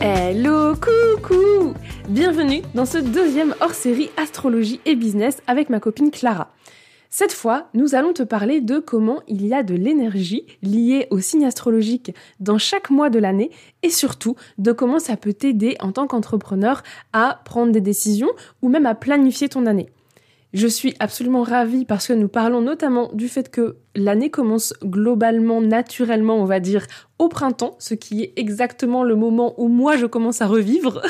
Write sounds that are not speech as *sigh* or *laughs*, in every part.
Hello, coucou Bienvenue dans ce deuxième hors-série astrologie et business avec ma copine Clara. Cette fois, nous allons te parler de comment il y a de l'énergie liée au signe astrologique dans chaque mois de l'année et surtout de comment ça peut t'aider en tant qu'entrepreneur à prendre des décisions ou même à planifier ton année. Je suis absolument ravie parce que nous parlons notamment du fait que l'année commence globalement, naturellement, on va dire, au printemps, ce qui est exactement le moment où moi je commence à revivre.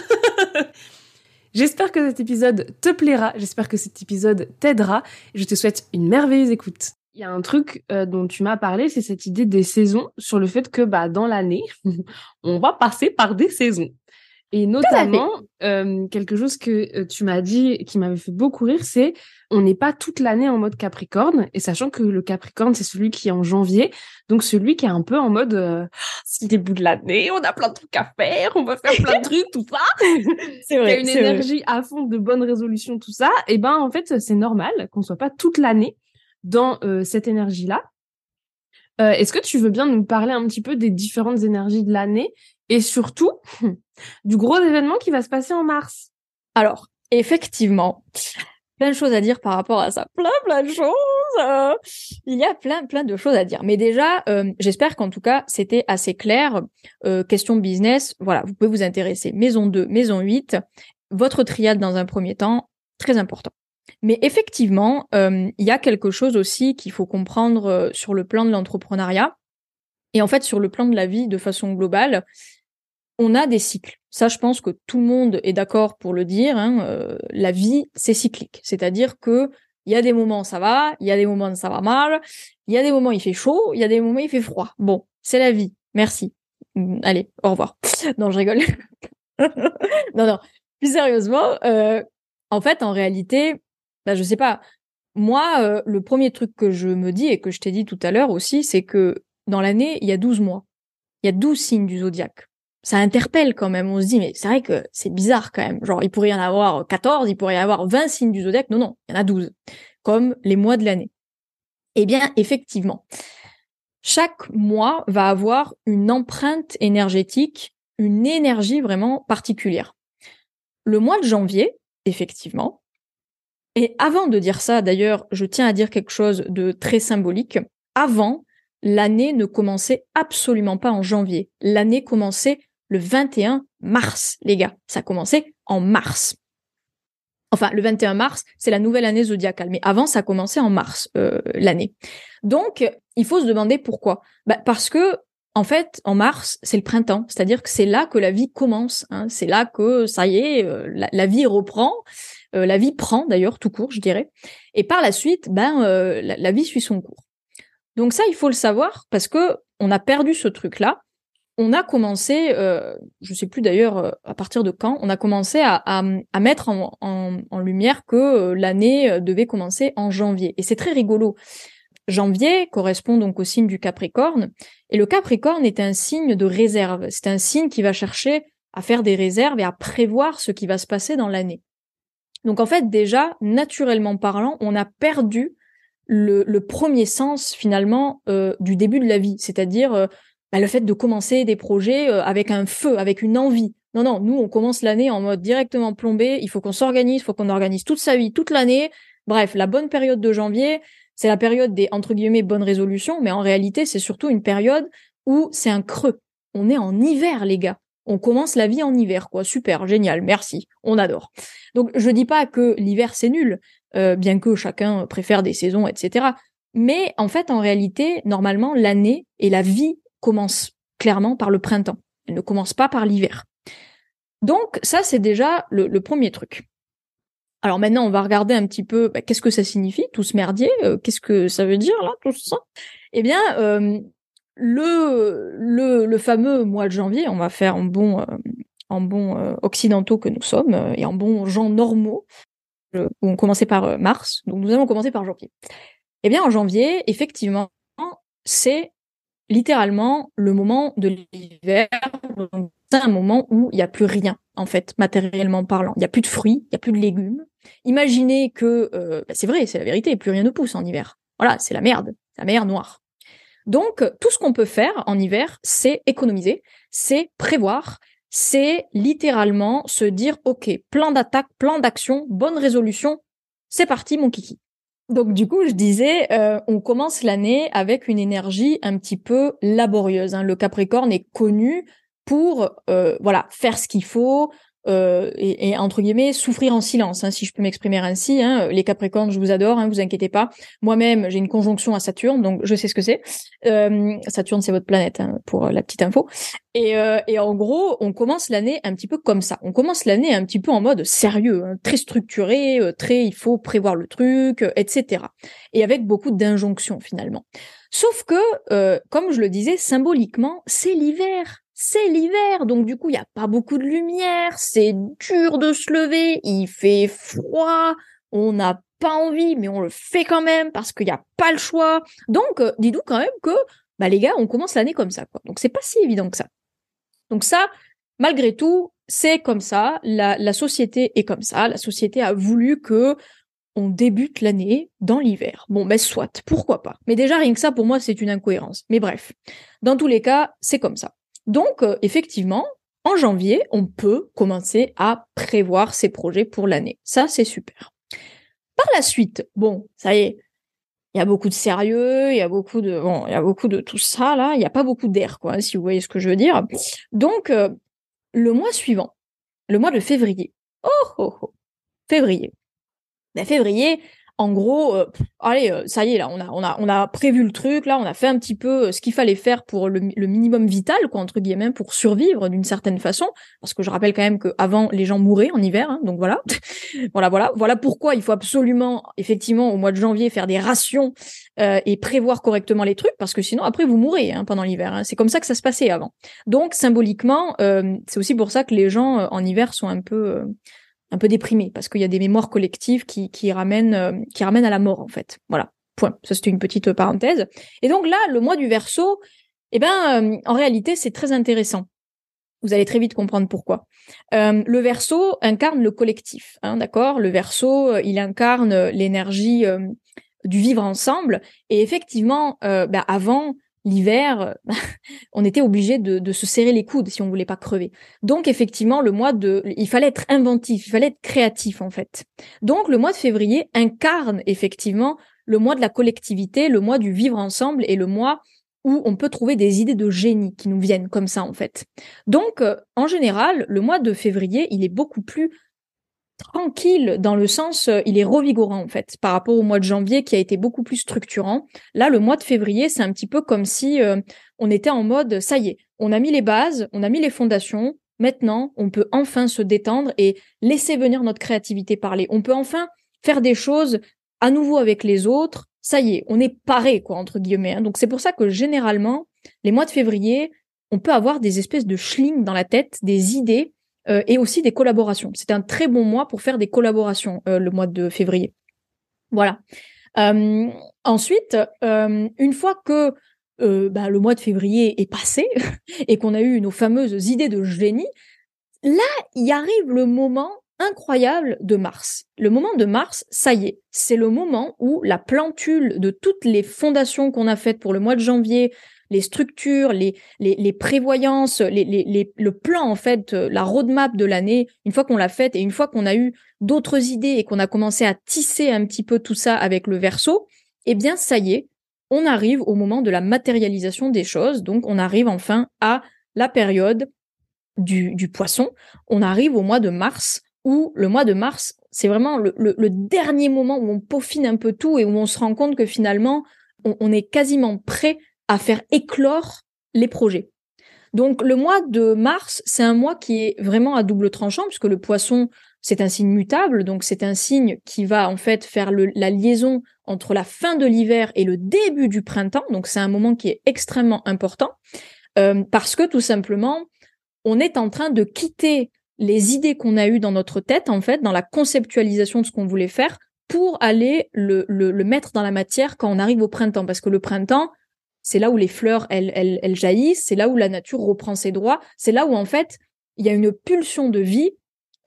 *laughs* J'espère que cet épisode te plaira, j'espère que cet épisode t'aidera je te souhaite une merveilleuse écoute. Il y a un truc euh, dont tu m'as parlé, c'est cette idée des saisons, sur le fait que bah dans l'année, *laughs* on va passer par des saisons. Et notamment, euh, quelque chose que euh, tu m'as dit qui m'avait fait beaucoup rire, c'est on n'est pas toute l'année en mode Capricorne, et sachant que le Capricorne, c'est celui qui est en janvier, donc celui qui est un peu en mode euh, c'est le début de l'année, on a plein de trucs à faire, on va faire plein de trucs, tout ça. *laughs* c'est vrai. Il y a une énergie à fond de bonnes résolutions, tout ça. Et ben en fait, c'est normal qu'on soit pas toute l'année dans euh, cette énergie-là. Euh, Est-ce que tu veux bien nous parler un petit peu des différentes énergies de l'année et surtout du gros événement qui va se passer en mars. Alors, effectivement, plein de choses à dire par rapport à ça. Plein, plein de choses. Euh. il y a plein, plein de choses à dire. Mais déjà, euh, j'espère qu'en tout cas, c'était assez clair. Euh, question business, voilà, vous pouvez vous intéresser. Maison 2, maison 8, votre triade dans un premier temps, très important. Mais effectivement, il y a quelque chose aussi qu'il faut comprendre sur le plan de l'entrepreneuriat. Et en fait, sur le plan de la vie de façon globale, on a des cycles. Ça, je pense que tout le monde est d'accord pour le dire. Hein, euh, la vie, c'est cyclique. C'est-à-dire que il y a des moments ça va, il y a des moments ça va mal, il y a des moments il fait chaud, il y a des moments il fait froid. Bon, c'est la vie. Merci. Mm, allez, au revoir. *laughs* Non, je rigole. *laughs* non, non. Plus sérieusement, euh, en fait, en réalité, bah, je sais pas. Moi, euh, le premier truc que je me dis et que je t'ai dit tout à l'heure aussi, c'est que dans l'année, il y a 12 mois. Il y a 12 signes du zodiaque ça interpelle quand même. On se dit, mais c'est vrai que c'est bizarre quand même. Genre, il pourrait y en avoir 14, il pourrait y avoir 20 signes du zodiaque. Non, non, il y en a 12, comme les mois de l'année. Eh bien, effectivement, chaque mois va avoir une empreinte énergétique, une énergie vraiment particulière. Le mois de janvier, effectivement, et avant de dire ça, d'ailleurs, je tiens à dire quelque chose de très symbolique. Avant, l'année ne commençait absolument pas en janvier. L'année commençait le 21 mars, les gars. Ça a commencé en mars. Enfin, le 21 mars, c'est la nouvelle année zodiacale, mais avant, ça a commencé en mars, euh, l'année. Donc, il faut se demander pourquoi. Bah, parce que, en fait, en mars, c'est le printemps, c'est-à-dire que c'est là que la vie commence. Hein. C'est là que, ça y est, euh, la, vie reprend. Euh, la vie prend, d'ailleurs, tout court, je dirais. Et par la suite, ben, la, la vie suit son cours. Donc ça, il faut le savoir parce que on a perdu ce truc-là on a commencé, euh, je sais plus d'ailleurs euh, à partir de quand, on a commencé à, mettre en, lumière que euh, l'année euh, devait commencer en janvier. Et c'est très rigolo. Janvier correspond donc au signe du Capricorne, et le Capricorne est un signe de réserve. C'est un signe qui va chercher à faire des réserves et à prévoir ce qui va se passer dans l'année. Donc en fait déjà, naturellement parlant, on a perdu le premier sens finalement du début de la vie, c'est-à-dire bah, le fait de commencer des projets euh, avec un feu, avec une envie. Non, non, nous, on commence l'année en mode directement plombé. Il faut qu'on s'organise, il faut qu'on organise toute sa vie, toute l'année. Bref, la bonne période de janvier, c'est la période des, entre guillemets, bonnes résolutions, mais en réalité, c'est surtout une période où c'est un creux. On est en hiver, les gars. On commence la vie en hiver, quoi. Super, génial, merci, on adore. Donc, je dis pas que l'hiver, c'est nul, euh, bien que chacun préfère des saisons, etc. Mais en fait, en réalité, normalement, l'année et la vie commence clairement par le printemps. Elle ne commence pas par l'hiver. Donc ça, c'est déjà le, premier truc. Alors maintenant, on va regarder un petit peu bah, qu'est-ce que ça signifie, tout ce merdier, euh, qu'est-ce que ça veut dire là, tout ça. Eh bien, euh, le, le, fameux mois de janvier, on va faire un bon, euh, en bons occidentaux que nous sommes et en bons gens normaux, on commençait par mars, donc nous allons commencer par janvier. Eh bien, en janvier, effectivement, c'est littéralement le moment de l'hiver. C'est un moment où il n'y a plus rien, en fait, matériellement parlant. Il n'y a plus de fruits, il n'y a plus de légumes. Imaginez que, euh, bah, c'est vrai, c'est la vérité, plus rien ne pousse en hiver. Voilà, c'est la merde, la mer noire. Donc, tout ce qu'on peut faire en hiver, c'est économiser, c'est prévoir, c'est littéralement se dire, OK, plan d'attaque, plan d'action, bonne résolution, c'est parti, mon kiki. Donc du coup, je disais, euh, on commence l'année avec une énergie un petit peu laborieuse. Hein. Le Capricorne est connu pour euh, voilà faire ce qu'il faut, euh, et, entre guillemets souffrir en silence, hein, si je peux m'exprimer ainsi. Hein. Les Capricornes, je vous adore, hein, vous inquiétez pas. Moi-même, j'ai une conjonction à Saturne, donc je sais ce que c'est. Euh, Saturne, c'est votre planète, hein, pour la petite info. Et, euh, et en gros, on commence l'année un petit peu comme ça. On commence l'année un petit peu en mode sérieux, hein, très structuré, euh, très il faut prévoir le truc, euh, etc. Et avec beaucoup d'injonctions finalement. Sauf que, comme je le disais, symboliquement, c'est l'hiver c'est l'hiver, donc du coup, il n'y a pas beaucoup de lumière, c'est dur de se lever, il fait froid, on n'a pas envie, mais on le fait quand même parce qu'il n'y a pas le choix. Donc, euh, dis-nous quand même que, bah les gars, on commence l'année comme ça, quoi. Donc, c'est pas si évident que ça. Donc ça, malgré tout, c'est comme ça, la, société est comme ça, la société a voulu que on débute l'année dans l'hiver. Bon, ben soit, pourquoi pas. Mais déjà, rien que ça, pour moi, c'est une incohérence. Mais bref, dans tous les cas, c'est comme ça. Donc, euh, effectivement, en janvier, on peut commencer à prévoir ses projets pour l'année. Ça, c'est super. Par la suite, bon, ça y est, il y a beaucoup de sérieux, il y a beaucoup de, bon, il y a beaucoup de tout ça là, il n'y a pas beaucoup d'air, quoi, si vous voyez ce que je veux dire. Donc, euh, le mois suivant, le mois de février. Oh, oh, oh, février. Ben, février, en gros, euh, allez, euh, ça y est là, on a, on a, on a prévu le truc, là, on a fait un petit peu euh, ce qu'il fallait faire pour le, minimum vital, quoi, entre guillemets, pour survivre d'une certaine façon. Parce que je rappelle quand même qu'avant, les gens mouraient en hiver, hein, donc voilà, *laughs* voilà, voilà, voilà pourquoi il faut absolument, effectivement, au mois de janvier, faire des rations et prévoir correctement les trucs, parce que sinon, après, vous mourrez hein, pendant l'hiver. Hein. C'est comme ça que ça se passait avant. Donc, symboliquement, c'est aussi pour ça que les gens en hiver sont un peu un peu déprimé parce qu'il y a des mémoires collectives qui, qui ramènent euh, qui ramènent à la mort en fait. Voilà. Point. Ça c'était une petite parenthèse. Et donc là, le mois du Verseau, eh ben euh, en réalité c'est très intéressant. Vous allez très vite comprendre pourquoi. Euh, le Verseau incarne le collectif, hein, d'accord? Le Verseau, il incarne l'énergie du vivre ensemble. Et effectivement, ben, avant l'hiver, *laughs* on était obligé de, se serrer les coudes si on voulait pas crever. Donc effectivement, le mois de, il fallait être inventif, il fallait être créatif en fait. Donc le mois de février incarne effectivement le mois de la collectivité, le mois du vivre ensemble et le mois où on peut trouver des idées de génie qui nous viennent comme ça en fait. Donc euh, en général, le mois de février, il est beaucoup plus tranquille dans le sens, euh, il est revigorant en fait, par rapport au mois de janvier qui a été beaucoup plus structurant. Là, le mois de février, c'est un petit peu comme si euh, on était en mode, ça y est, on a mis les bases, on a mis les fondations, maintenant, on peut enfin se détendre et laisser venir notre créativité parler. On peut enfin faire des choses à nouveau avec les autres. Ça y est, on est paré, quoi, entre guillemets. Hein. Donc c'est pour ça que généralement, les mois de février, on peut avoir des espèces de schling dans la tête, des idées euh, et aussi des collaborations. C'était un très bon mois pour faire des collaborations euh, le mois de février. Voilà. Euh, ensuite, une fois que bah, le mois de février est passé *laughs* et qu'on a eu nos fameuses idées de génie, là, il arrive le moment incroyable de mars. Le moment de mars, ça y est, c'est le moment où la plantule de toutes les fondations qu'on a faites pour le mois de janvier, les structures, les, les, prévoyances, le plan, en fait, euh, la roadmap de l'année, une fois qu'on l'a faite et une fois qu'on a eu d'autres idées et qu'on a commencé à tisser un petit peu tout ça avec le verso, eh bien, ça y est, on arrive au moment de la matérialisation des choses. Donc, on arrive enfin à la période du, du poisson. On arrive au mois de mars, où le mois de mars, c'est vraiment le, le, dernier moment où on peaufine un peu tout et où on se rend compte que finalement, on est quasiment prêt à faire éclore les projets. Donc le mois de mars, c'est un mois qui est vraiment à double tranchant puisque le poisson, c'est un signe mutable, donc c'est un signe qui va en fait faire la liaison entre la fin de l'hiver et le début du printemps. Donc c'est un moment qui est extrêmement important euh, parce que tout simplement, on est en train de quitter les idées qu'on a eues dans notre tête, en fait, dans la conceptualisation de ce qu'on voulait faire, pour aller le, le, le, mettre dans la matière quand on arrive au printemps. Parce que le printemps, c'est là où les fleurs, elles, elles, elles jaillissent, c'est là où la nature reprend ses droits, c'est là où, en fait, il y a une pulsion de vie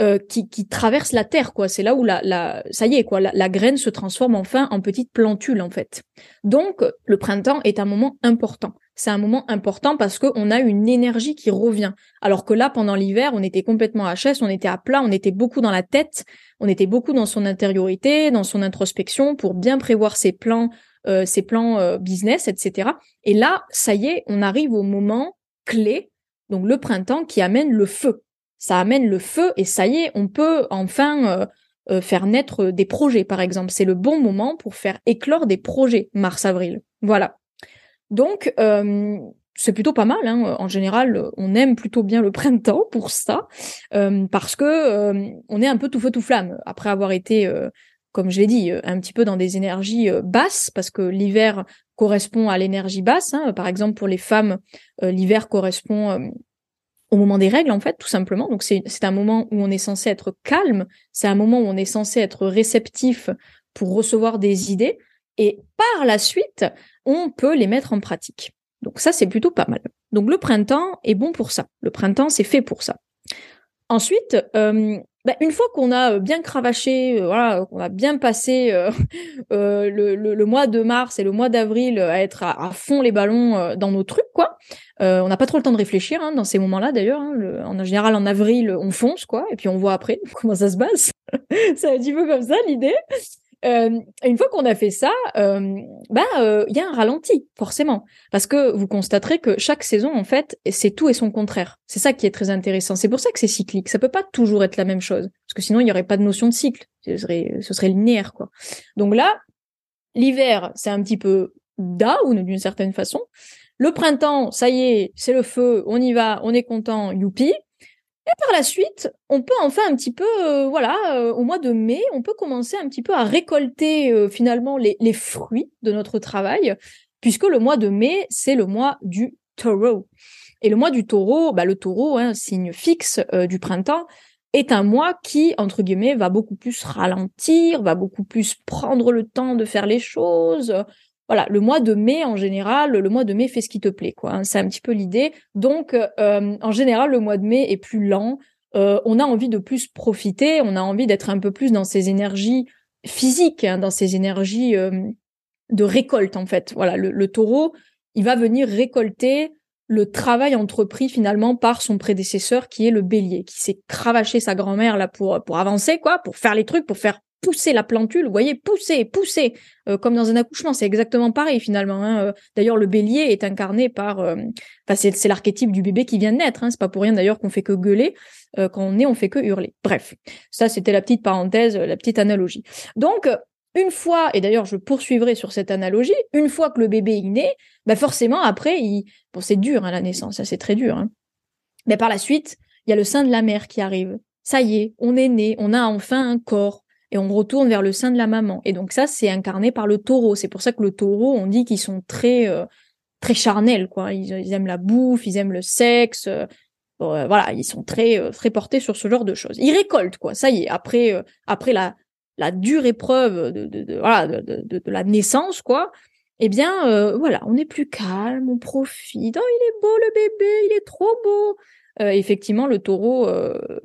euh, qui, qui, traverse la terre, quoi. C'est là où la, la, ça y est, quoi, la, graine se transforme enfin en petite plantule, en fait. Donc, le printemps est un moment important. C'est un moment important parce qu'on a une énergie qui revient. Alors que là, pendant l'hiver, on était complètement à chaise, on était à plat, on était beaucoup dans la tête, on était beaucoup dans son intériorité, dans son introspection pour bien prévoir ses plans, euh, ses plans euh, business, etc. Et là, ça y est, on arrive au moment clé, donc le printemps qui amène le feu ça amène le feu et ça y est, on peut enfin euh, euh, faire naître des projets, par exemple. C'est le bon moment pour faire éclore des projets, mars-avril. Voilà. Donc, c'est plutôt pas mal. Hein. En général, on aime plutôt bien le *laughs* printemps pour ça, parce que on est un peu tout feu tout flamme après avoir été, comme je l'ai dit, un petit peu dans des énergies basses, parce que l'hiver correspond à l'énergie basse. Hein. Par exemple, pour les femmes, l'hiver correspond au moment des règles, en fait, tout simplement. Donc, c'est un moment où on est censé être calme, c'est un moment où on est censé être réceptif pour recevoir des idées, et par la suite, on peut les mettre en pratique. Donc ça, c'est plutôt pas mal. Donc le printemps est bon pour ça. Le printemps, c'est fait pour ça. Ensuite, euh, bah, une fois qu'on a euh, bien cravaché, euh, voilà, qu'on a bien passé euh, *laughs* le, le, le, mois de mars et le mois d'avril à être à, fond les ballons dans nos trucs, quoi. on n'a pas trop le temps de réfléchir hein, dans ces moments-là, d'ailleurs. Hein, en général, en avril, on fonce, quoi, et puis on voit après *laughs* comment ça se passe. *laughs* c'est un petit peu comme ça l'idée. Euh, une fois qu'on a fait ça, euh, bah euh, il y a un ralenti forcément parce que vous constaterez que chaque saison en fait c'est tout et son contraire. C'est ça qui est très intéressant. C'est pour ça que c'est cyclique. Ça peut pas toujours être la même chose parce que sinon il y aurait pas de notion de cycle. Ce serait ce serait linéaire quoi. Donc là, l'hiver c'est un petit peu down d'une certaine façon. Le printemps, ça y est, c'est le feu, on y va, on est content, youpi. Et par la suite, on peut enfin un petit peu, euh, voilà, euh, au mois de mai, on peut commencer un petit peu à récolter euh, finalement les, fruits de notre travail, puisque le mois de mai, c'est le mois du taureau. Et le mois du taureau, bah, le taureau, hein, signe fixe du printemps, est un mois qui, entre guillemets, va beaucoup plus ralentir, va beaucoup plus prendre le temps de faire les choses, voilà, le mois de mai en général, le mois de mai fait ce qui te plaît, quoi. Hein, c'est un petit peu l'idée. Donc, euh, en général, le mois de mai est plus lent. Euh, on a envie de plus profiter, on a envie d'être un peu plus dans ces énergies physiques, hein, dans ces énergies euh, de récolte en fait. Voilà, le, taureau, il va venir récolter le travail entrepris finalement par son prédécesseur qui est le bélier, qui s'est cravaché sa grand-mère là pour pour avancer quoi, pour faire les trucs, pour faire pousser la plantule, vous voyez, pousser, pousser, euh, comme dans un accouchement, c'est exactement pareil finalement. Hein. Euh, d'ailleurs, le bélier est incarné par, euh, enfin c'est, l'archétype du bébé qui vient de naître. Hein. C'est pas pour rien d'ailleurs qu'on fait que gueuler, quand on est, on fait que hurler. Bref, ça c'était la petite parenthèse, la petite analogie. Donc une fois, et d'ailleurs je poursuivrai sur cette analogie, une fois que le bébé est né, bah forcément après, il... bon c'est dur hein, la naissance, ça c'est très dur. Hein. Mais par la suite, il y a le sein de la mère qui arrive. Ça y est, on est né, on a enfin un corps, et on retourne vers le sein de la maman. Et donc ça, c'est incarné par le taureau. C'est pour ça que le taureau, on dit qu'ils sont très euh, très charnels, quoi. Ils, aiment la bouffe, ils aiment le sexe. Euh, euh, voilà, ils sont très très portés sur ce genre de choses. Ils récoltent, quoi. Ça y est. Après après la la dure épreuve de, de, de de, de, la naissance, quoi. Eh bien, voilà, on est plus calme, on profite. Oh, il est beau le bébé, il est trop beau. effectivement, le taureau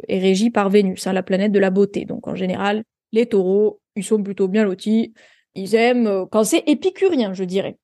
est régi par Vénus, hein, la planète de la beauté. Donc, en général, les taureaux, ils sont plutôt bien lotis. Ils aiment euh, quand c'est épicurien, je dirais.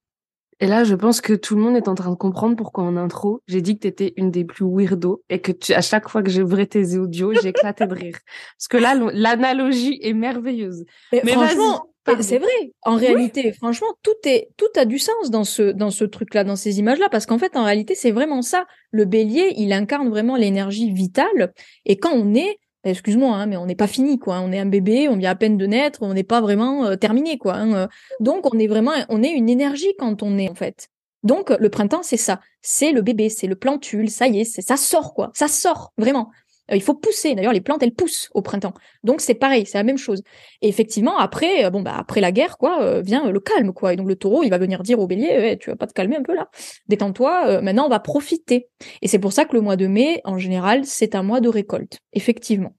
Et là, je pense que tout le monde est en train de comprendre pourquoi en intro, j'ai dit que tu étais une des plus weirdo et que à chaque fois que j'ouvrais tes audios, *laughs* j'éclatais de rire. Parce que là, l'analogie est merveilleuse. Mais, franchement, c'est vrai. En réalité, franchement, tout est tout a du sens dans ce dans ce truc-là, dans ces images-là, parce qu'en fait, en réalité, c'est vraiment ça. Le bélier, il incarne vraiment l'énergie vitale. Et quand on est excuse-moi, hein, mais on n'est pas fini, quoi. On est un bébé, on vient à peine de naître, on n'est pas vraiment euh, terminé, quoi. Hein, euh. Donc, on est vraiment, on est une énergie quand on est, en fait. Donc, le printemps, c'est ça. C'est le bébé, c'est le plantule, ça y est, ça sort, quoi. Ça sort, vraiment. Il faut pousser. D'ailleurs, les plantes, elles poussent au printemps. Donc c'est pareil, c'est la même chose. Et effectivement, après, bon bah après la guerre, quoi, vient le calme, quoi. Et donc le taureau, il va venir dire au bélier, eh, tu vas pas te calmer un peu là, détends-toi. maintenant, on va profiter. Et c'est pour ça que le mois de mai, en général, c'est un mois de récolte, effectivement.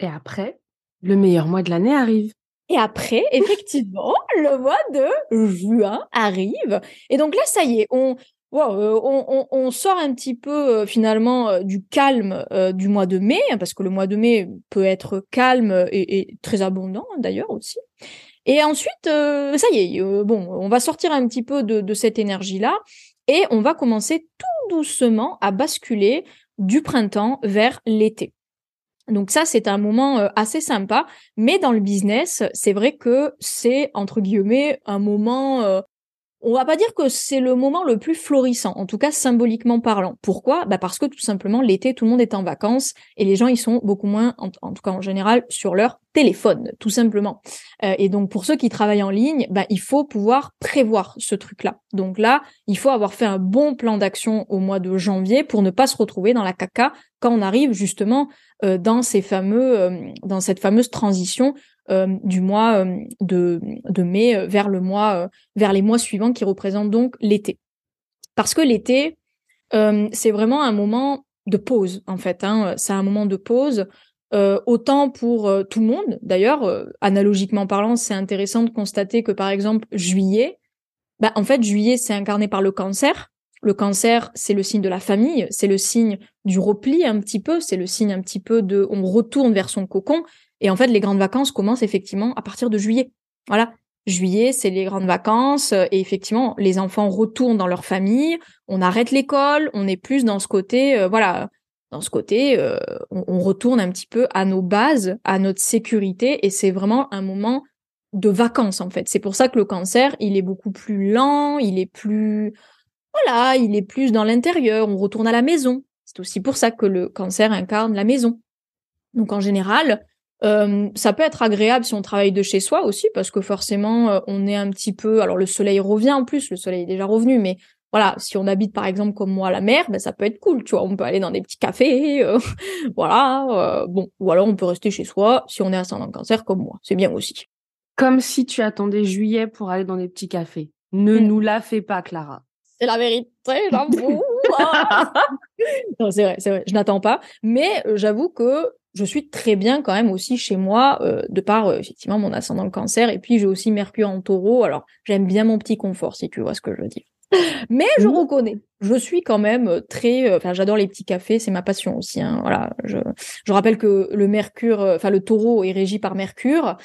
Et après, le meilleur mois de l'année arrive. Et après, effectivement, le mois de juin arrive. Et donc là, ça y est, on, euh, on, on, sort un petit peu euh, finalement euh, du calme du mois de mai, hein, parce que le mois de mai peut être calme et, très abondant d'ailleurs aussi. Et ensuite, ça y est, bon, on va sortir un petit peu de, de cette énergie-là et on va commencer tout doucement à basculer du printemps vers l'été. Donc ça, c'est un moment euh, assez sympa, mais dans le business, c'est vrai que c'est entre guillemets un moment euh, on va pas dire que c'est le moment le plus florissant, en tout cas symboliquement parlant. Pourquoi? Bah Parce que tout simplement l'été, tout le monde est en vacances et les gens ils sont beaucoup moins, en, tout cas en général, sur leur téléphone, tout simplement. Euh, et donc pour ceux qui travaillent en ligne, bah, il faut pouvoir prévoir ce truc-là. Donc là, il faut avoir fait un bon plan d'action au mois de janvier pour ne pas se retrouver dans la caca quand on arrive justement euh, dans ces fameux, euh, dans cette fameuse transition euh, du mois euh, de, de mai euh, vers le mois vers les mois suivants qui représentent donc l'été. Parce que l'été, c'est vraiment un moment de pause en fait. Hein. C'est un moment de pause. autant pour tout le monde. D'ailleurs, analogiquement parlant, c'est intéressant de constater que par exemple juillet, bah, en fait juillet c'est incarné par le cancer. Le cancer, c'est le signe de la famille, c'est le signe du repli un petit peu, c'est le signe un petit peu de on retourne vers son cocon. Et en fait, les grandes vacances commencent effectivement à partir de juillet. Voilà. Juillet, c'est les grandes vacances et effectivement, les enfants retournent dans leur famille, on arrête l'école, on est plus dans ce côté, euh, voilà, dans ce côté, euh, on, retourne un petit peu à nos bases, à notre sécurité et c'est vraiment un moment de vacances en fait. C'est pour ça que le cancer, il est beaucoup plus lent, il est plus, voilà, il est plus dans l'intérieur, on retourne à la maison. C'est aussi pour ça que le cancer incarne la maison. Donc en général, euh, ça peut être agréable si on travaille de chez soi aussi, parce que forcément, euh, on est un petit peu. Alors le soleil revient en plus, le soleil est déjà revenu, mais voilà, si on habite par exemple comme moi à la mer, ben ça peut être cool, tu vois. On peut aller dans des petits cafés, euh, *laughs* voilà. bon, ou alors on peut rester chez soi si on est ascendant cancer comme moi, c'est bien aussi. Comme si tu attendais juillet pour aller dans des petits cafés. Ne hmm. nous la fais pas, Clara. C'est la vérité, j'avoue. *laughs* *laughs* non, c'est vrai, c'est vrai. Je n'attends pas, mais j'avoue que je suis très bien quand même aussi chez moi, euh, de par euh, effectivement mon ascendant le cancer, et puis j'ai aussi Mercure en taureau, alors j'aime bien mon petit confort, si tu vois ce que je veux dire. *laughs* Mais je mmh. reconnais, je suis quand même euh, très, enfin j'adore les petits cafés, c'est ma passion aussi. Hein, voilà, je, je rappelle que le Mercure, enfin le Taureau est régi par Mercure,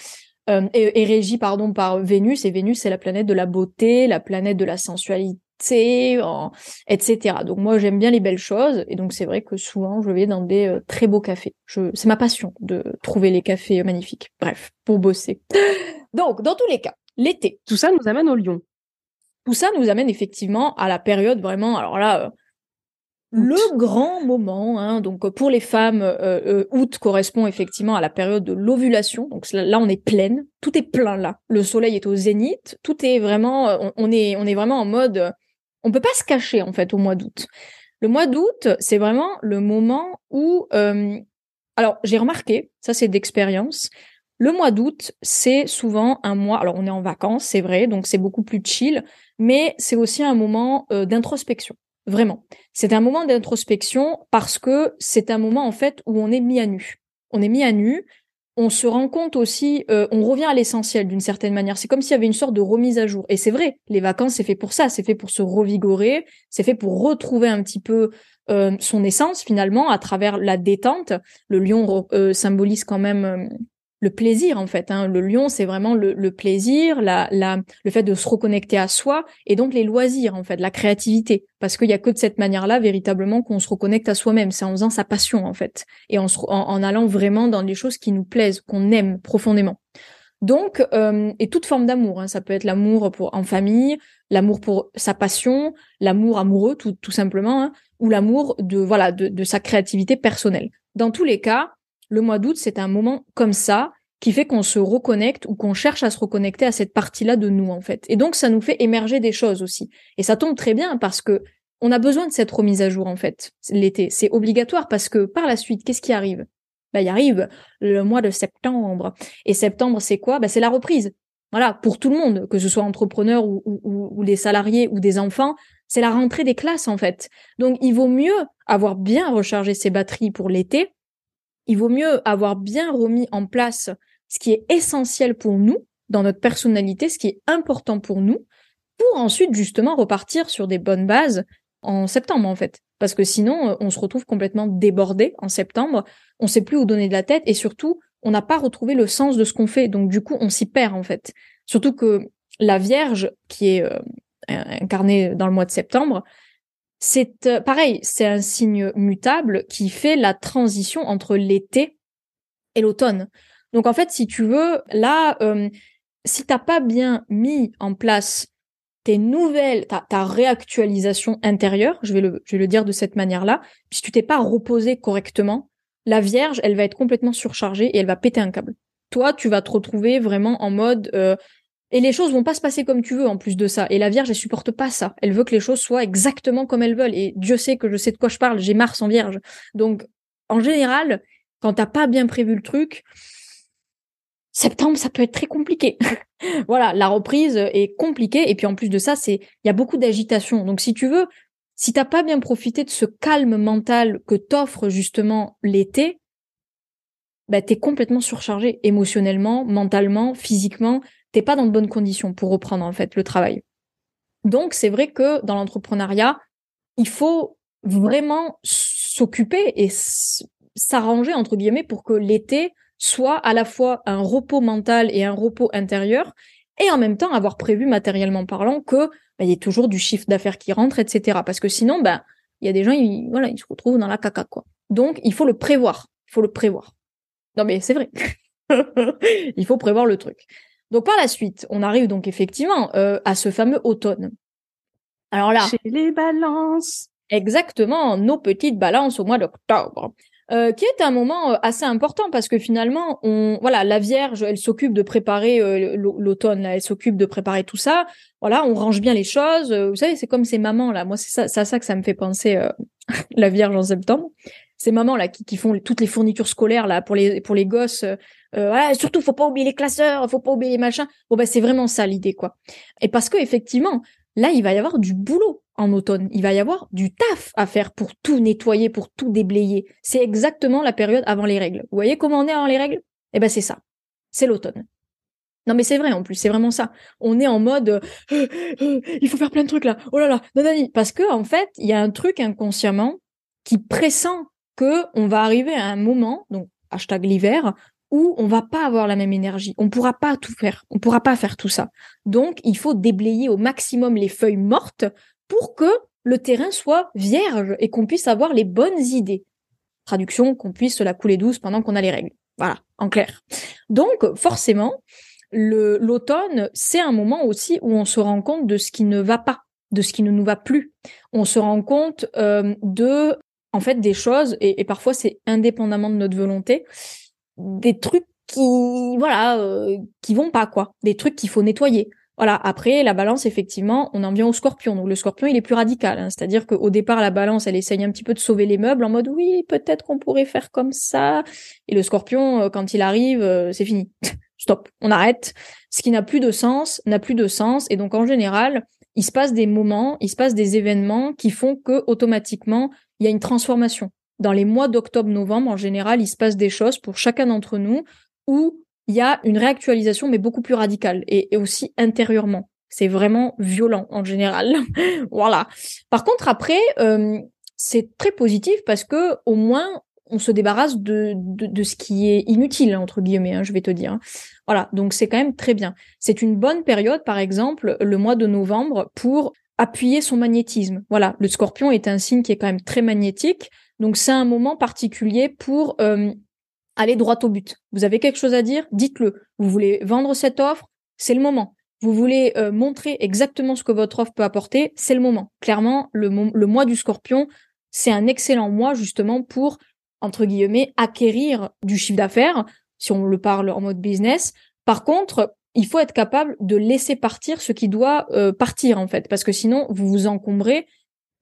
euh, est, est, régi pardon par Vénus, et Vénus c'est la planète de la beauté, la planète de la sensualité etc. Donc moi j'aime bien les belles choses et donc c'est vrai que souvent je vais dans des euh, très beaux cafés. Je, c'est ma passion de trouver les cafés magnifiques. Bref, pour bosser. *laughs* Donc dans tous les cas, l'été. Tout ça nous amène au Lion. Tout ça nous amène effectivement à la période vraiment. Alors là. Euh, le grand moment, hein, donc pour les femmes, euh, août correspond effectivement à la période de l'ovulation. Donc là, on est pleine, tout est plein là. Le soleil est au zénith, tout est vraiment, on est, on est vraiment en mode on peut pas se cacher en fait au mois d'août. Le mois d'août, c'est vraiment le moment où, euh, alors j'ai remarqué, ça c'est d'expérience, le mois d'août, c'est souvent un mois, alors on est en vacances, c'est vrai, donc c'est beaucoup plus chill, mais c'est aussi un moment euh, d'introspection, vraiment. C'est un moment d'introspection parce que c'est un moment en fait où on est mis à nu. On est mis à nu, on se rend compte aussi, euh, on revient à l'essentiel d'une certaine manière. C'est comme s'il y avait une sorte de remise à jour. Et c'est vrai, les vacances, c'est fait pour ça, c'est fait pour se revigorer, c'est fait pour retrouver un petit peu euh, son essence finalement à travers la détente. Le lion euh, symbolise quand même le plaisir en fait. Hein. Le lion, c'est vraiment le, plaisir, la, la, le fait de se reconnecter à soi et donc les loisirs en fait, la créativité. Parce qu'il y a que de cette manière-là véritablement qu'on se reconnecte à soi-même. C'est en faisant sa passion en fait et en, en, allant vraiment dans les choses qui nous plaisent, qu'on aime profondément. Donc, euh, et toute forme d'amour, hein. ça peut être l'amour pour en famille, l'amour pour sa passion, l'amour amoureux tout, tout simplement, hein, ou l'amour de voilà de, de sa créativité personnelle. Dans tous les cas, le mois d'août, c'est un moment comme ça qui fait qu'on se reconnecte ou qu'on cherche à se reconnecter à cette partie-là de nous, en fait. Et donc, ça nous fait émerger des choses aussi. Et ça tombe très bien parce que on a besoin de cette remise à jour en fait l'été. C'est obligatoire parce que par la suite, qu'est-ce qui arrive? Bah, il arrive le mois de septembre. Et septembre, c'est quoi? Bah, C'est la reprise. Voilà, pour tout le monde, que ce soit entrepreneur ou des salariés ou des enfants, c'est la rentrée des classes en fait. Donc il vaut mieux avoir bien rechargé ses batteries pour l'été. Il vaut mieux avoir bien remis en place ce qui est essentiel pour nous dans notre personnalité, ce qui est important pour nous, pour ensuite justement repartir sur des bonnes bases en septembre en fait. Parce que sinon, euh, on se retrouve complètement débordé en septembre, on sait plus où donner de la tête et surtout, on n'a pas retrouvé le sens de ce qu'on fait. Donc du coup, on s'y perd en fait. Surtout que la Vierge, qui est euh, incarnée dans le mois de septembre, c'est euh, pareil, c'est un signe mutable qui fait la transition entre l'été et l'automne. Donc en fait, si tu veux, là, euh, si t'as pas bien mis en place tes nouvelles, ta, réactualisation intérieure, je vais, le, je vais le dire de cette manière-là, si tu t'es pas reposé correctement, la Vierge, elle va être complètement surchargée et elle va péter un câble. Toi, tu vas te retrouver vraiment en mode euh, et les choses vont pas se passer comme tu veux en plus de ça. Et la Vierge, elle supporte pas ça. Elle veut que les choses soient exactement comme elles veulent. Et Dieu sait que je sais de quoi je parle. J'ai Mars en Vierge. Donc, en général, quand t'as pas bien prévu le truc, septembre, ça peut être très compliqué. *laughs* voilà, la reprise est compliquée. Et puis en plus de ça, c'est il y a beaucoup d'agitation. Donc si tu veux, si t'as pas bien profité de ce calme mental que t'offre justement l'été, bah t'es complètement surchargé émotionnellement, mentalement, physiquement. T'es pas dans de bonnes conditions pour reprendre en fait le travail. Donc c'est vrai que dans l'entrepreneuriat, il faut vraiment s'occuper et s'arranger entre guillemets pour que l'été soit à la fois un repos mental et un repos intérieur, et en même temps avoir prévu matériellement parlant que bah, il y ait toujours du chiffre d'affaires qui rentre, etc. Parce que sinon, ben il y a des gens, ils, voilà, ils se retrouvent dans la caca, quoi. Donc, il faut le prévoir. Il faut le prévoir. Non, mais c'est vrai. *laughs* il faut prévoir le truc. Donc, par la suite, on arrive donc effectivement euh, à ce fameux automne. Alors là. Chez les balances. Exactement, nos petites balances au mois d'octobre. Euh, qui est un moment euh, assez important parce que finalement, on, voilà, la Vierge, elle s'occupe de préparer euh, l'automne, elle s'occupe de préparer tout ça. Voilà, on range bien les choses. Vous savez, c'est comme ces mamans là. Moi, c'est ça, c'est à ça que ça me fait penser *laughs* la Vierge en septembre. Ces mamans là qui, qui, font toutes les fournitures scolaires là pour les pour les gosses. Voilà, surtout, faut pas oublier les classeurs, faut pas oublier les machins. Bon ben, c'est vraiment ça l'idée quoi. Et parce que effectivement, là, il va y avoir du boulot en automne. Il va y avoir du taf à faire pour tout nettoyer, pour tout déblayer. C'est exactement la période avant les règles. Vous voyez comment on est avant les règles? Eh ben c'est ça. C'est l'automne. Non mais c'est vrai en plus, c'est vraiment ça. On est en mode euh, euh, euh, il faut faire plein de trucs là. Oh là là, nanani. parce que en fait, il y a un truc inconsciemment qui pressent que on va arriver à un moment, donc hashtag l'hiver, où on va pas avoir la même énergie. On pourra pas tout faire. On pourra pas faire tout ça. Donc, il faut déblayer au maximum les feuilles mortes pour que le terrain soit vierge et qu'on puisse avoir les bonnes idées. Traduction, qu'on puisse se la couler douce pendant qu'on a les règles. Voilà, en clair. Donc, forcément, l'automne, c'est un moment aussi où on se rend compte de ce qui ne va pas, de ce qui ne nous va plus. On se rend compte euh, de, en fait, des choses, et, parfois c'est indépendamment de notre volonté, des trucs qui, voilà, euh, qui vont pas, quoi. Des trucs qu'il faut nettoyer. Voilà, après, la balance, effectivement, on en vient au scorpion. Donc le scorpion, il est plus radical. Hein. C'est-à-dire qu'au départ, la balance, elle essaye un petit peu de sauver les meubles en mode oui, peut-être qu'on pourrait faire comme ça. Et le scorpion, euh, quand il arrive, euh, c'est fini. *laughs* Stop, on arrête. Ce qui n'a plus de sens, n'a plus de sens. Et donc en général, il se passe des moments, il se passe des événements qui font que automatiquement, il y a une transformation. Dans les mois d'octobre-novembre, en général, il se passe des choses pour chacun d'entre nous où il y a une réactualisation, mais beaucoup plus radicale et, aussi intérieurement. C'est vraiment violent en général. *laughs* voilà. Par contre, après, euh, c'est très positif parce que au moins on se débarrasse de, de, ce qui est inutile entre guillemets. Hein, je vais te dire. Voilà. Donc c'est quand même très bien. C'est une bonne période, par exemple, le mois de novembre pour appuyer son magnétisme. Voilà. Le Scorpion est un signe qui est quand même très magnétique. Donc c'est un moment particulier pour euh, allez droit au but. Vous avez quelque chose à dire, dites-le. Vous voulez vendre cette offre, c'est le moment. Vous voulez euh, montrer exactement ce que votre offre peut apporter, c'est le moment. Clairement, le, mois du scorpion, c'est un excellent mois justement pour, entre guillemets, acquérir du chiffre d'affaires, si on le parle en mode business. Par contre, il faut être capable de laisser partir ce qui doit euh, partir en fait, parce que sinon, vous vous encombrez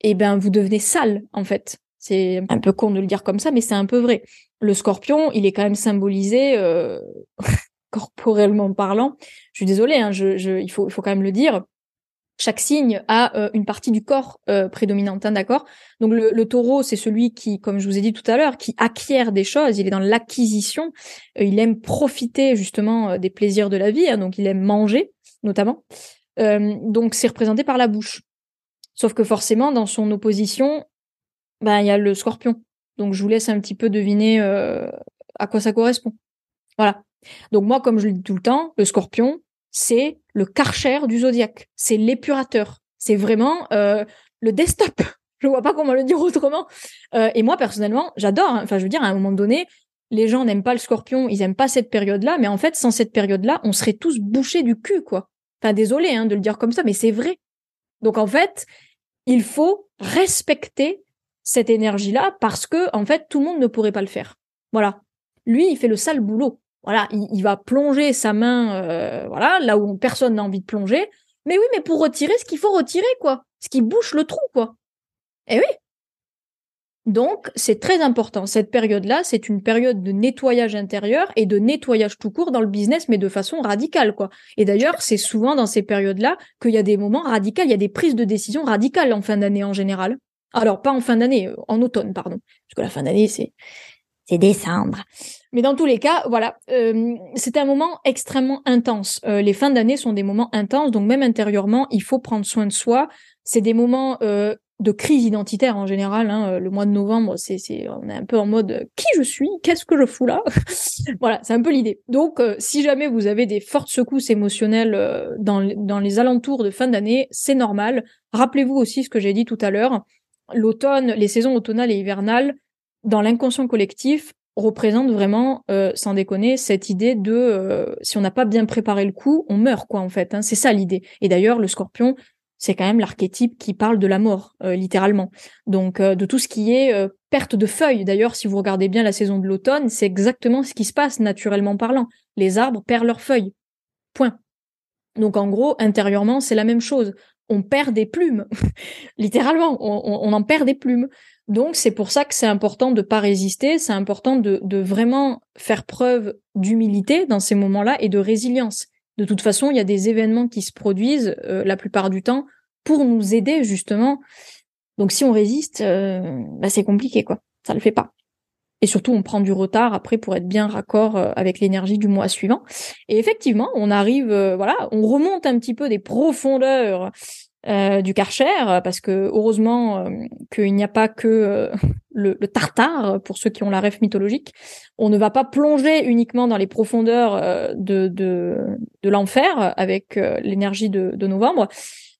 eh ben vous devenez sale en fait. C'est un peu con de le dire comme ça, mais c'est un peu vrai. Le scorpion, il est quand même symbolisé euh, *laughs* corporellement parlant. Je suis désolée, hein, je, je, il faut, il faut quand même le dire chaque signe a euh, une partie du corps euh, prédominante, hein, d'accord? Donc le, taureau, c'est celui qui, comme je vous ai dit tout à l'heure, qui acquiert des choses, il est dans l'acquisition, euh, il aime profiter justement des plaisirs de la vie, hein, donc il aime manger notamment. donc c'est représenté par la bouche. Sauf que forcément, dans son opposition, ben il y a le scorpion. Donc je vous laisse un petit peu deviner à quoi ça correspond. Voilà. Donc moi, comme je le dis tout le temps, le scorpion, c'est le karcher du zodiaque, c'est l'épurateur, c'est vraiment euh, le desktop. *laughs* Je vois pas comment le dire autrement. Euh, et moi personnellement, j'adore. Hein. Enfin, je veux dire, à un moment donné, les gens n'aiment pas le Scorpion, ils aiment pas cette période-là, mais en fait, sans cette période-là, on serait tous bouchés du cul, quoi. Enfin, désolé hein, de le dire comme ça, mais c'est vrai. Donc en fait, il faut respecter cette énergie-là parce que en fait, tout le monde ne pourrait pas le faire. Voilà. Lui, il fait le sale boulot voilà, il, va plonger sa main, euh, voilà, là où personne n'a envie de plonger. Mais oui, mais pour retirer ce qu'il faut retirer, quoi. Ce qui bouche le trou, quoi. Eh oui. Donc, c'est très important. Cette période-là, c'est une période de nettoyage intérieur et de nettoyage tout court dans le business, mais de façon radicale, quoi. Et d'ailleurs, c'est souvent dans ces périodes-là qu'il y a des moments radicaux, il y a des prises de décision radicales en fin d'année en général. Alors, pas en fin d'année, euh, en automne, pardon. Parce que la fin d'année, c'est, c'est décembre. Mais dans tous les cas, voilà, euh, c'était un moment extrêmement intense. Euh, les fins d'année sont des moments intenses, donc même intérieurement, il faut prendre soin de soi. C'est des moments euh, de crise identitaire en général. Hein. Le mois de novembre, c'est, c'est, on est un peu en mode qui je suis, qu'est-ce que je fous là? *laughs* Voilà, c'est un peu l'idée. Donc, si jamais vous avez des fortes secousses émotionnelles dans, dans les alentours de fin d'année, c'est normal. Rappelez-vous aussi ce que j'ai dit tout à l'heure. L'automne, les saisons automnales et hivernales, dans l'inconscient collectif, représente vraiment, euh, sans déconner, cette idée de euh, si on n'a pas bien préparé le coup, on meurt quoi en fait. Hein. c'est ça l'idée. Et d'ailleurs, le Scorpion, c'est quand même l'archétype qui parle de la mort, euh, littéralement. Donc de tout ce qui est perte de feuilles. D'ailleurs, si vous regardez bien la saison de l'automne, c'est exactement ce qui se passe naturellement parlant. Les arbres perdent leurs feuilles. Point. Donc en gros, intérieurement, c'est la même chose. On perd des plumes, *laughs* littéralement. on en perd des plumes. Donc c'est pour ça que c'est important de pas résister, c'est important de, de vraiment faire preuve d'humilité dans ces moments-là et de résilience. De toute façon, il y a des événements qui se produisent euh, la plupart du temps pour nous aider justement. Donc si on résiste, euh, bah, c'est compliqué quoi. Ça le fait pas. Et surtout, on prend du retard après pour être bien raccord euh, avec l'énergie du mois suivant. Et effectivement, on arrive, voilà, on remonte un petit peu des profondeurs euh, du Karcher, parce que heureusement euh, qu'il n'y a pas que euh, *laughs* le, tartare pour ceux qui ont la rêve mythologique. On ne va pas plonger uniquement dans les profondeurs de, de, de l'enfer avec l'énergie de, de, novembre,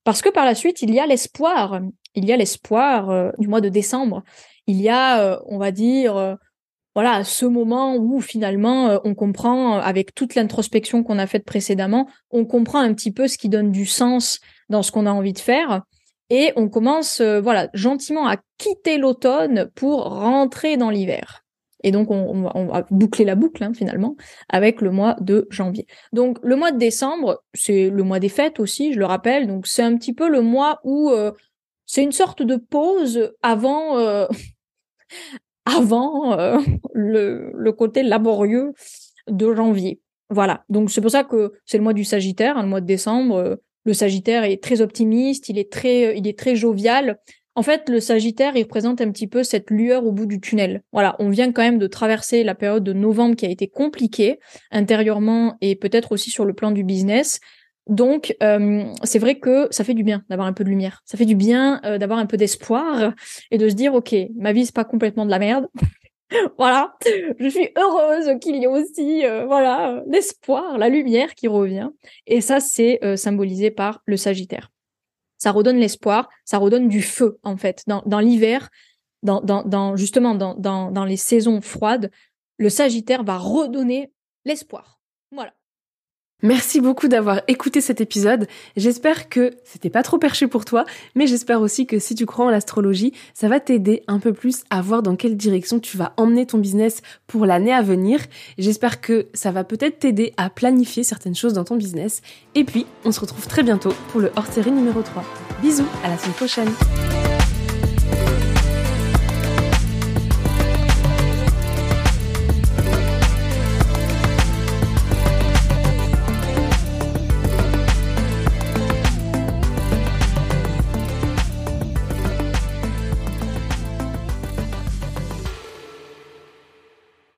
parce que par la suite il y a l'espoir. Il y a l'espoir du mois de décembre. Il y a, on va dire, voilà, ce moment où finalement on comprend, avec toute l'introspection qu'on a faite précédemment, on comprend un petit peu ce qui donne du sens dans ce qu'on a envie de faire. Et on commence, euh, voilà, gentiment à quitter l'automne pour rentrer dans l'hiver. Et donc, on, va boucler la boucle, hein, finalement, avec le mois de janvier. Donc, le mois de décembre, c'est le mois des fêtes aussi, je le rappelle. Donc, c'est un petit peu le mois où euh, c'est une sorte de pause avant, euh, *laughs* avant le, le côté laborieux de janvier. Voilà. Donc, c'est pour ça que c'est le mois du Sagittaire, hein, le mois de décembre. Le Sagittaire est très optimiste, il est très, euh, il est très jovial. En fait, le Sagittaire, il représente un petit peu cette lueur au bout du tunnel. Voilà, on vient quand même de traverser la période de novembre qui a été compliquée intérieurement et peut-être aussi sur le plan du business. Donc, euh, c'est vrai que ça fait du bien d'avoir un peu de lumière. Ça fait du bien euh, d'avoir un peu d'espoir et de se dire, ok, ma vie c'est pas complètement de la merde. *laughs* voilà, je suis heureuse qu'il y ait aussi euh, voilà l'espoir, la lumière qui revient. Et ça, c'est euh, symbolisé par le Sagittaire. Ça redonne l'espoir, ça redonne du feu en fait. Dans, l'hiver, dans, dans, justement dans, dans les saisons froides, le Sagittaire va redonner l'espoir. Merci beaucoup d'avoir écouté cet épisode. J'espère que c'était pas trop perché pour toi, mais j'espère aussi que si tu crois en l'astrologie, ça va t'aider un peu plus à voir dans quelle direction tu vas emmener ton business pour l'année à venir. J'espère que ça va peut-être t'aider à planifier certaines choses dans ton business. Et puis, on se retrouve très bientôt pour le hors-série numéro 3. Bisous, à la semaine prochaine.